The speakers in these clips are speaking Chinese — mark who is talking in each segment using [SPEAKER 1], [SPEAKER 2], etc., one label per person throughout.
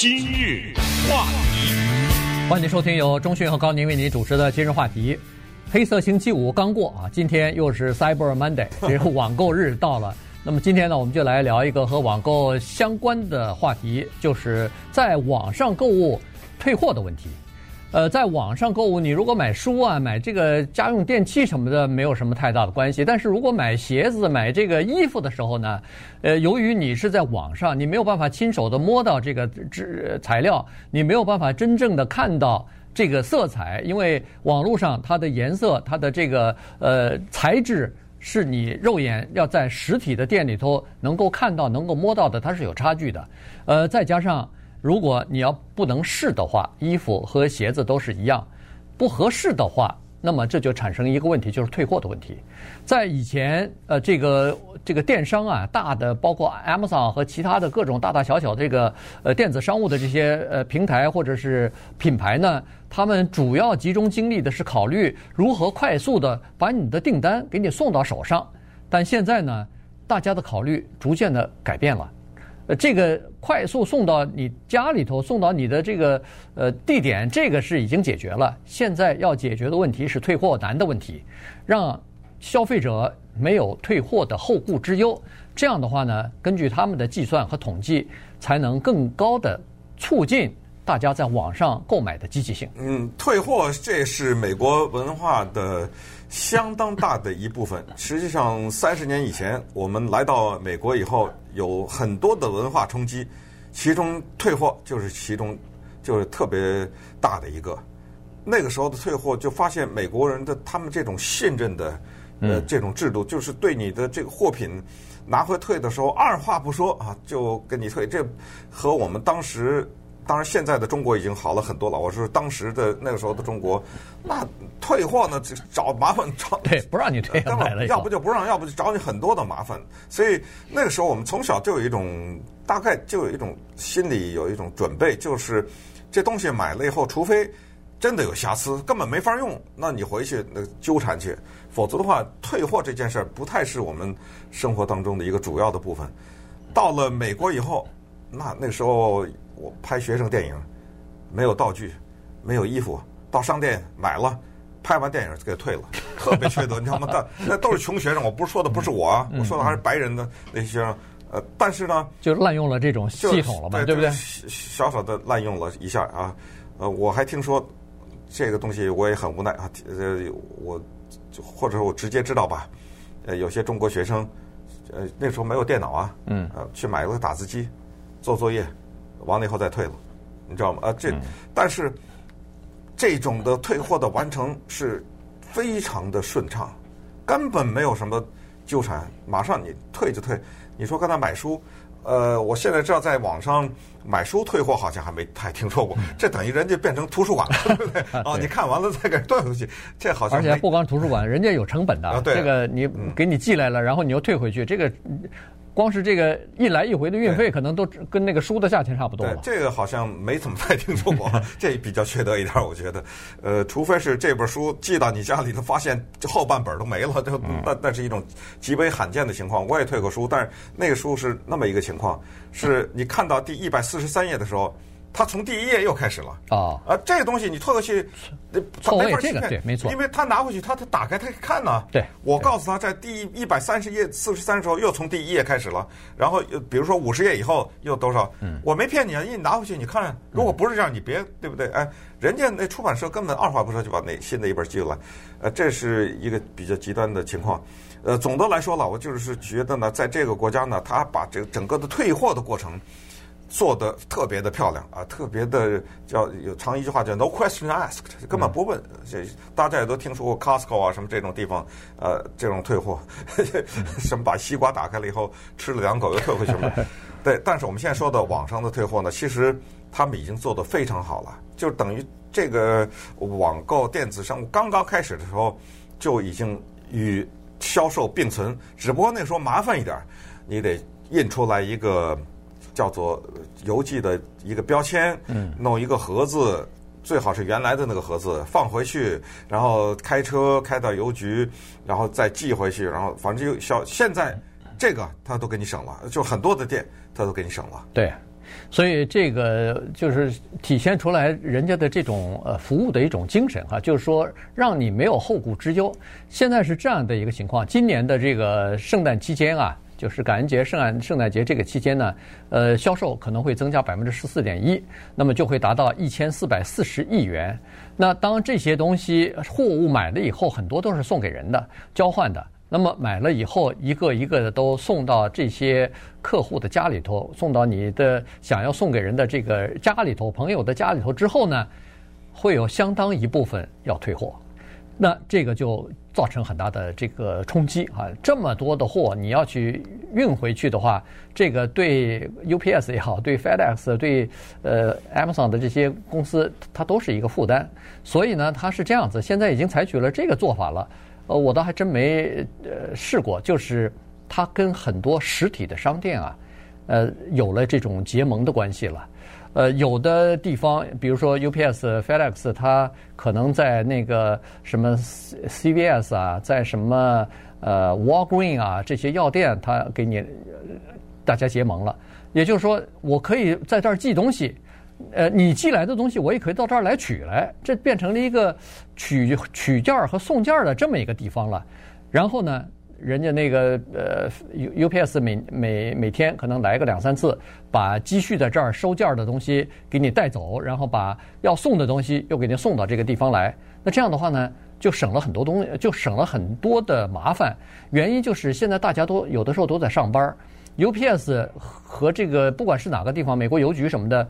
[SPEAKER 1] 今日话题，
[SPEAKER 2] 欢迎收听由钟讯和高宁为您主持的今日话题。黑色星期五刚过啊，今天又是 Cyber Monday，这个网购日到了。那么今天呢，我们就来聊一个和网购相关的话题，就是在网上购物退货的问题。呃，在网上购物，你如果买书啊、买这个家用电器什么的，没有什么太大的关系。但是如果买鞋子、买这个衣服的时候呢，呃，由于你是在网上，你没有办法亲手的摸到这个质材料，你没有办法真正的看到这个色彩，因为网络上它的颜色、它的这个呃材质是你肉眼要在实体的店里头能够看到、能够摸到的，它是有差距的。呃，再加上。如果你要不能试的话，衣服和鞋子都是一样，不合适的话，那么这就产生一个问题，就是退货的问题。在以前，呃，这个这个电商啊，大的包括 Amazon 和其他的各种大大小小这个呃电子商务的这些呃平台或者是品牌呢，他们主要集中精力的是考虑如何快速的把你的订单给你送到手上。但现在呢，大家的考虑逐渐的改变了。这个快速送到你家里头，送到你的这个呃地点，这个是已经解决了。现在要解决的问题是退货难的问题，让消费者没有退货的后顾之忧。这样的话呢，根据他们的计算和统计，才能更高的促进大家在网上购买的积极性。
[SPEAKER 3] 嗯，退货这是美国文化的相当大的一部分。实际上，三十年以前我们来到美国以后。有很多的文化冲击，其中退货就是其中就是特别大的一个。那个时候的退货，就发现美国人的他们这种信任的呃这种制度，就是对你的这个货品拿回退的时候，二话不说啊就跟你退。这和我们当时。当然，现在的中国已经好了很多了。我说当时的那个时候的中国，那退货呢，就找麻烦找。
[SPEAKER 2] 对，不让你退，
[SPEAKER 3] 要不就不让，要不就找你很多的麻烦。所以那个时候我们从小就有一种大概就有一种心里有一种准备，就是这东西买了以后，除非真的有瑕疵，根本没法用，那你回去那纠缠去。否则的话，退货这件事儿不太是我们生活当中的一个主要的部分。到了美国以后，那那时候。我拍学生电影，没有道具，没有衣服，到商店买了，拍完电影就给退了，特别缺德。你知道吗？但那都是穷学生，我不是说的不是我啊，我说的还是白人的那些学生。呃，但是呢，
[SPEAKER 2] 就滥用了这种系统了嘛，对不对？
[SPEAKER 3] 小小的滥用了一下啊。呃，我还听说这个东西，我也很无奈啊。呃，我或者说我直接知道吧。呃，有些中国学生，呃，那时候没有电脑啊，嗯，呃，去买了个打字机，做作业。完了以后再退了，你知道吗？啊，这但是这种的退货的完成是非常的顺畅，根本没有什么纠缠，马上你退就退。你说刚才买书，呃，我现在知道在网上买书退货好像还没太听说过，这等于人家变成图书馆了，对不对？啊，你看完了再给退回去，这好像
[SPEAKER 2] 而且不光图书馆，人家有成本的，啊、这个你给你寄来了，然后你又退回去，这个。光是这个一来一回的运费，可能都跟那个书的价钱差不多了。
[SPEAKER 3] 这个好像没怎么太听说过，这比较缺德一点，我觉得。呃，除非是这本书寄到你家里头，发现后半本都没了，就那那是一种极为罕见的情况。我也退过书，但是那个书是那么一个情况，是你看到第一百四十三页的时候。他从第一页又开始了啊！啊，这个东西你退回去，那没法去看，
[SPEAKER 2] 对，没错。
[SPEAKER 3] 因为他拿回去，他他打开他看呢。
[SPEAKER 2] 对，
[SPEAKER 3] 我告诉他，在第一百三十页、四十三的时候，又从第一页开始了。然后，比如说五十页以后又多少？嗯，我没骗你啊，因为你拿回去你看，如果不是这样，你别对不对？哎，人家那出版社根本二话不说就把那新的一本寄过来。呃，这是一个比较极端的情况。呃，总的来说了，我就是觉得呢，在这个国家呢，他把这个整个的退货的过程。做的特别的漂亮啊，特别的叫有常一句话叫 “no question asked”，根本不问。这大家也都听说过 Costco 啊什么这种地方，呃，这种退货，什么把西瓜打开了以后吃了两口又退回去了。对，但是我们现在说的网上的退货呢，其实他们已经做得非常好了，就等于这个网购电子商务刚刚开始的时候就已经与销售并存，只不过那时候麻烦一点，你得印出来一个。叫做邮寄的一个标签，嗯弄一个盒子，最好是原来的那个盒子放回去，然后开车开到邮局，然后再寄回去，然后反正就小。现在这个他都给你省了，就很多的店他都给你省了。
[SPEAKER 2] 对，所以这个就是体现出来人家的这种呃服务的一种精神哈，就是说让你没有后顾之忧。现在是这样的一个情况，今年的这个圣诞期间啊，就是感恩节、圣诞圣诞节这个期间呢，呃，销售可能会增加百分之十四点一，那么就会达到一千四百四十亿元。那当这些东西货物买了以后，很多都是送给人的、交换的。那么买了以后，一个一个的都送到这些客户的家里头，送到你的想要送给人的这个家里头、朋友的家里头之后呢，会有相当一部分要退货，那这个就造成很大的这个冲击啊！这么多的货你要去运回去的话，这个对 UPS 也好，对 FedEx、对呃 Amazon 的这些公司，它都是一个负担。所以呢，它是这样子，现在已经采取了这个做法了。呃，我倒还真没呃试过，就是它跟很多实体的商店啊，呃，有了这种结盟的关系了。呃，有的地方，比如说 UPS、FedEx，它可能在那个什么 CVS 啊，在什么呃 Walgreen 啊这些药店，它给你大家结盟了。也就是说，我可以在这儿寄东西。呃，你寄来的东西，我也可以到这儿来取来，这变成了一个取取件儿和送件儿的这么一个地方了。然后呢，人家那个呃 U UPS 每每每天可能来个两三次，把积蓄在这儿收件儿的东西给你带走，然后把要送的东西又给你送到这个地方来。那这样的话呢，就省了很多东西，就省了很多的麻烦。原因就是现在大家都有的时候都在上班，UPS 和这个不管是哪个地方，美国邮局什么的。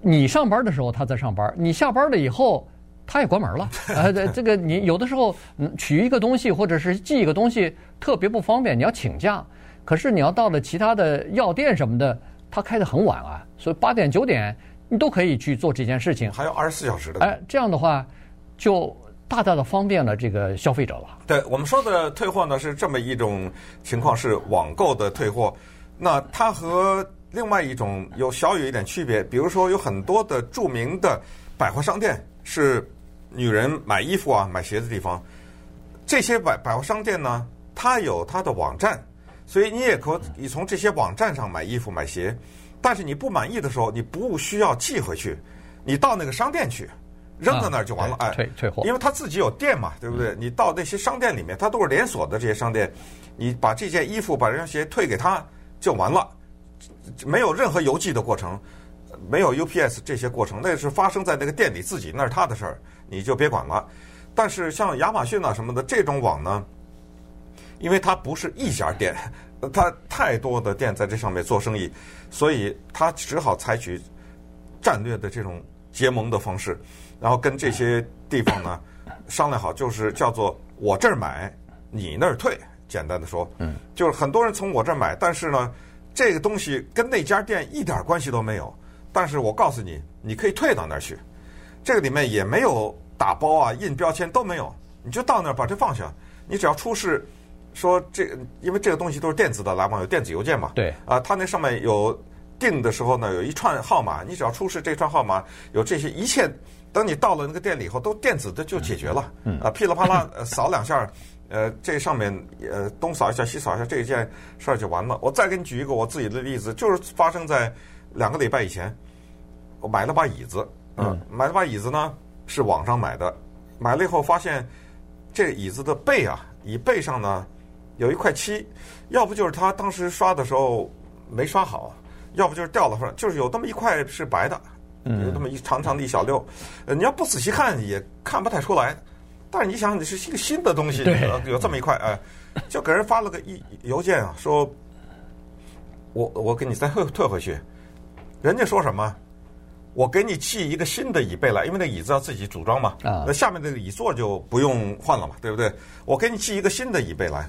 [SPEAKER 2] 你上班的时候他在上班，你下班了以后他也关门了。呃，这个你有的时候取一个东西或者是寄一个东西特别不方便，你要请假。可是你要到了其他的药店什么的，他开得很晚啊，所以八点九点你都可以去做这件事情。
[SPEAKER 3] 还有二十四小时的。
[SPEAKER 2] 哎，这样的话就大大的方便了这个消费者了。
[SPEAKER 3] 对，我们说的退货呢是这么一种情况，是网购的退货。那它和另外一种有小有一点区别，比如说有很多的著名的百货商店是女人买衣服啊、买鞋的地方。这些百百货商店呢，它有它的网站，所以你也可以从这些网站上买衣服、买鞋。但是你不满意的时候，你不需要寄回去，你到那个商店去扔在那儿就完了。哎，
[SPEAKER 2] 退退货，
[SPEAKER 3] 因为他自己有店嘛，对不对？你到那些商店里面，它都是连锁的这些商店，你把这件衣服、把这双鞋退给他就完了。没有任何邮寄的过程，没有 UPS 这些过程，那是发生在那个店里自己，那是他的事儿，你就别管了。但是像亚马逊啊什么的这种网呢，因为它不是一家店，它太多的店在这上面做生意，所以它只好采取战略的这种结盟的方式，然后跟这些地方呢商量好，就是叫做我这儿买，你那儿退。简单的说，嗯，就是很多人从我这儿买，但是呢。这个东西跟那家店一点关系都没有，但是我告诉你，你可以退到那儿去。这个里面也没有打包啊、印标签都没有，你就到那儿把这放下。你只要出示说这，因为这个东西都是电子的来往，有电子邮件嘛。
[SPEAKER 2] 对。啊，
[SPEAKER 3] 它那上面有订的时候呢，有一串号码，你只要出示这串号码，有这些一切，等你到了那个店里以后，都电子的就解决了。嗯。啊，噼里啪啦扫两下。呃，这上面呃东扫一下西扫一下，这件事儿就完了。我再给你举一个我自己的例子，就是发生在两个礼拜以前，我买了把椅子，嗯，买了把椅子呢是网上买的，买了以后发现这椅子的背啊，椅背上呢有一块漆，要不就是他当时刷的时候没刷好，要不就是掉了，就是有那么一块是白的，有那么一长长的一小溜，呃，你要不仔细看也看不太出来。但是你想，你是一个新的东西，有这么一块，哎，就给人发了个一邮件啊，说，我我给你再退退回去。人家说什么？我给你寄一个新的椅背来，因为那椅子要自己组装嘛，啊，那下面那个椅座就不用换了嘛，对不对？我给你寄一个新的椅背来，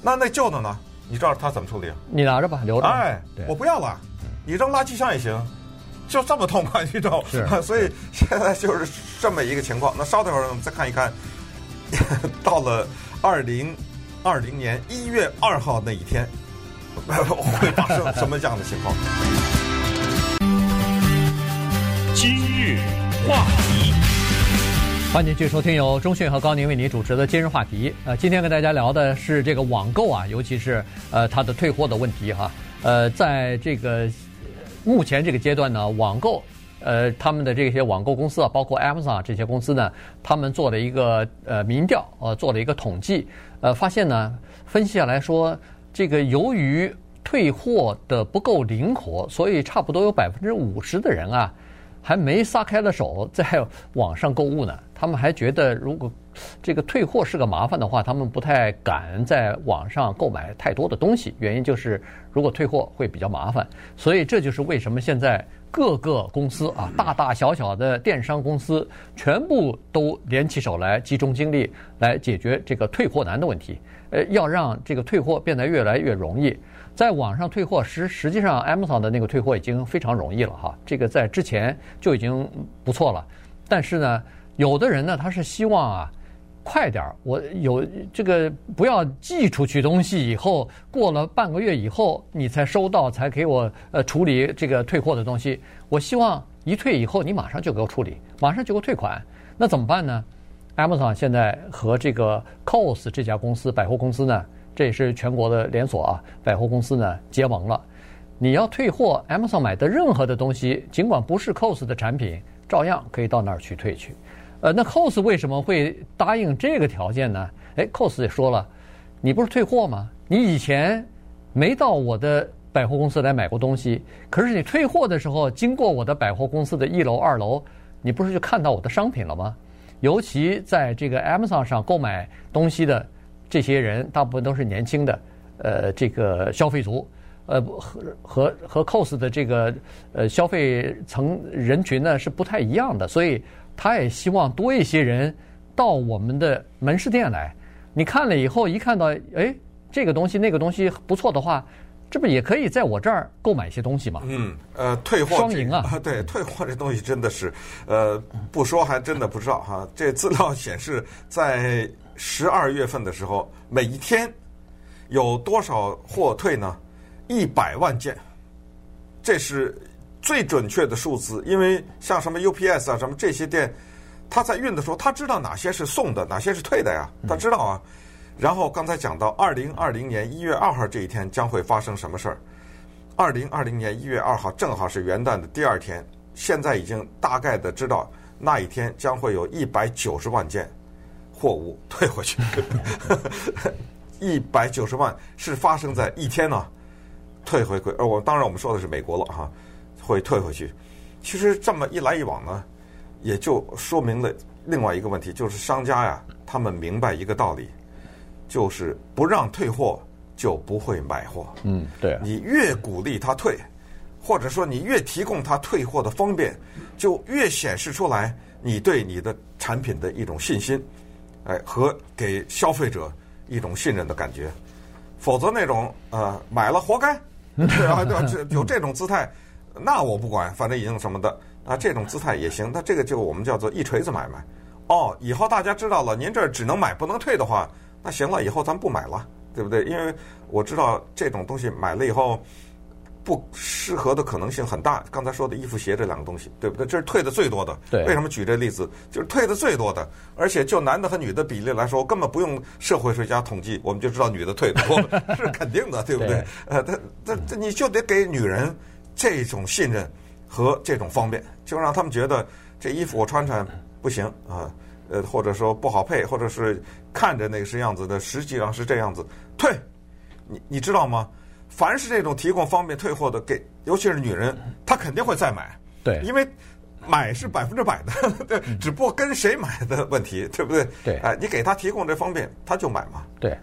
[SPEAKER 3] 那那旧的呢？你知道他怎么处理？
[SPEAKER 2] 你拿着吧，留着。
[SPEAKER 3] 哎，我不要了，你扔垃圾箱也行，就这么痛快，你知道？
[SPEAKER 2] 是，
[SPEAKER 3] 所以现在就是这么一个情况。那稍等会儿，我们再看一看。到了二零二零年一月二号那一天，会发生什么样的情况？
[SPEAKER 1] 今日话题，
[SPEAKER 2] 欢迎继续收听由中讯和高宁为您主持的今日话题。呃，今天跟大家聊的是这个网购啊，尤其是呃它的退货的问题哈。呃，在这个目前这个阶段呢，网购，呃，他们的这些网购公司啊，包括 Amazon 这些公司呢，他们做了一个呃民调，呃，做了一个统计，呃，发现呢，分析下来说，这个由于退货的不够灵活，所以差不多有百分之五十的人啊，还没撒开了手在网上购物呢。他们还觉得，如果这个退货是个麻烦的话，他们不太敢在网上购买太多的东西。原因就是，如果退货会比较麻烦。所以这就是为什么现在各个公司啊，大大小小的电商公司，全部都联起手来，集中精力来解决这个退货难的问题。呃，要让这个退货变得越来越容易。在网上退货实实际上，Amazon 的那个退货已经非常容易了哈，这个在之前就已经不错了。但是呢，有的人呢，他是希望啊，快点儿，我有这个不要寄出去东西以后，过了半个月以后你才收到，才给我呃处理这个退货的东西。我希望一退以后你马上就给我处理，马上就给我退款。那怎么办呢？Amazon 现在和这个 Kohl's 这家公司百货公司呢？这也是全国的连锁啊，百货公司呢结盟了。你要退货，Amazon 买的任何的东西，尽管不是 Kohl's 的产品，照样可以到那儿去退去。呃，那 COS 为什么会答应这个条件呢？哎，COS 也说了，你不是退货吗？你以前没到我的百货公司来买过东西，可是你退货的时候经过我的百货公司的一楼、二楼，你不是就看到我的商品了吗？尤其在这个 Amazon 上购买东西的。这些人大部分都是年轻的，呃，这个消费族，呃，和和和 COS 的这个呃消费层人群呢是不太一样的，所以他也希望多一些人到我们的门市店来。你看了以后，一看到哎这个东西那个东西不错的话，这不也可以在我这儿购买一些东西吗？
[SPEAKER 3] 嗯，呃，退货
[SPEAKER 2] 双赢啊！
[SPEAKER 3] 对，退货这东西真的是，呃，不说还真的不知道哈。这资料显示在。十二月份的时候，每一天有多少货退呢？一百万件，这是最准确的数字。因为像什么 UPS 啊，什么这些店，他在运的时候，他知道哪些是送的，哪些是退的呀，他知道啊。然后刚才讲到二零二零年一月二号这一天将会发生什么事儿？二零二零年一月二号正好是元旦的第二天，现在已经大概的知道那一天将会有一百九十万件。货物退回去，一百九十万是发生在一天呢、啊，退回归。呃，我当然我们说的是美国了哈，会退回去。其实这么一来一往呢，也就说明了另外一个问题，就是商家呀，他们明白一个道理，就是不让退货就不会买货。
[SPEAKER 2] 嗯，对。
[SPEAKER 3] 你越鼓励他退，或者说你越提供他退货的方便，就越显示出来你对你的产品的一种信心。哎，和给消费者一种信任的感觉，否则那种呃买了活该，对啊？对啊？这有这种姿态，那我不管，反正已经什么的啊，这种姿态也行。那这个就我们叫做一锤子买卖。哦，以后大家知道了，您这儿只能买不能退的话，那行了，以后咱不买了，对不对？因为我知道这种东西买了以后。不适合的可能性很大。刚才说的衣服、鞋这两个东西，对不对？这是退的最多的。
[SPEAKER 2] 对。
[SPEAKER 3] 为什么举这例子？就是退的最多的，而且就男的和女的比例来说，根本不用社会学家统计，我们就知道女的退的多，是肯定的，对不对？对呃，他他这，你就得给女人这种信任和这种方便，就让他们觉得这衣服我穿穿不行啊，呃，或者说不好配，或者是看着那个是样子的，实际上是这样子，退。你你知道吗？凡是这种提供方便退货的，给尤其是女人，她肯定会再买。
[SPEAKER 2] 对，
[SPEAKER 3] 因为买是百分之百的，对，只不过跟谁买的问题，对不对？
[SPEAKER 2] 对，
[SPEAKER 3] 哎，你给她提供这方便，她就买嘛。
[SPEAKER 2] 对，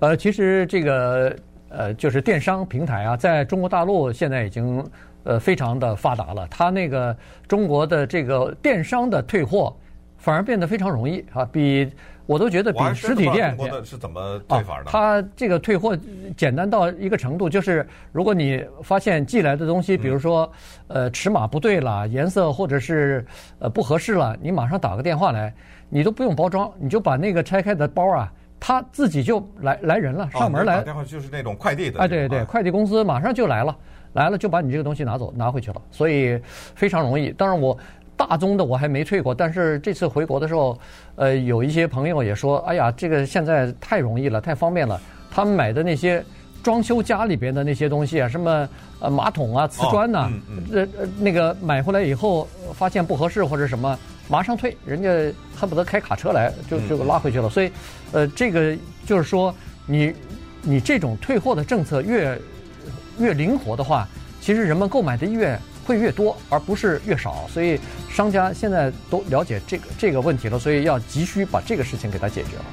[SPEAKER 2] 呃，其实这个呃，就是电商平台啊，在中国大陆现在已经呃非常的发达了。它那个中国的这个电商的退货反而变得非常容易啊，比。我都觉得比实体店
[SPEAKER 3] 是怎么退法呢？
[SPEAKER 2] 它这个退货简单到一个程度，就是如果你发现寄来的东西，比如说呃尺码不对了，颜色或者是呃不合适了，你马上打个电话来，你都不用包装，你就把那个拆开的包啊，他自己就来来人了，上门来。
[SPEAKER 3] 打电话就是那种快递的。
[SPEAKER 2] 哎，对对，快递公司马上就来了，来了就把你这个东西拿走拿回去了，所以非常容易。当然我。大宗的我还没退过，但是这次回国的时候，呃，有一些朋友也说，哎呀，这个现在太容易了，太方便了。他们买的那些装修家里边的那些东西啊，什么呃马桶啊、瓷砖呐、啊，
[SPEAKER 3] 嗯嗯
[SPEAKER 2] 呃呃那个买回来以后发现不合适或者什么，马上退，人家恨不得开卡车来就就拉回去了。所以，呃，这个就是说，你你这种退货的政策越越灵活的话，其实人们购买的意愿会越多，而不是越少。所以商家现在都了解这个这个问题了，所以要急需把这个事情给它解决了。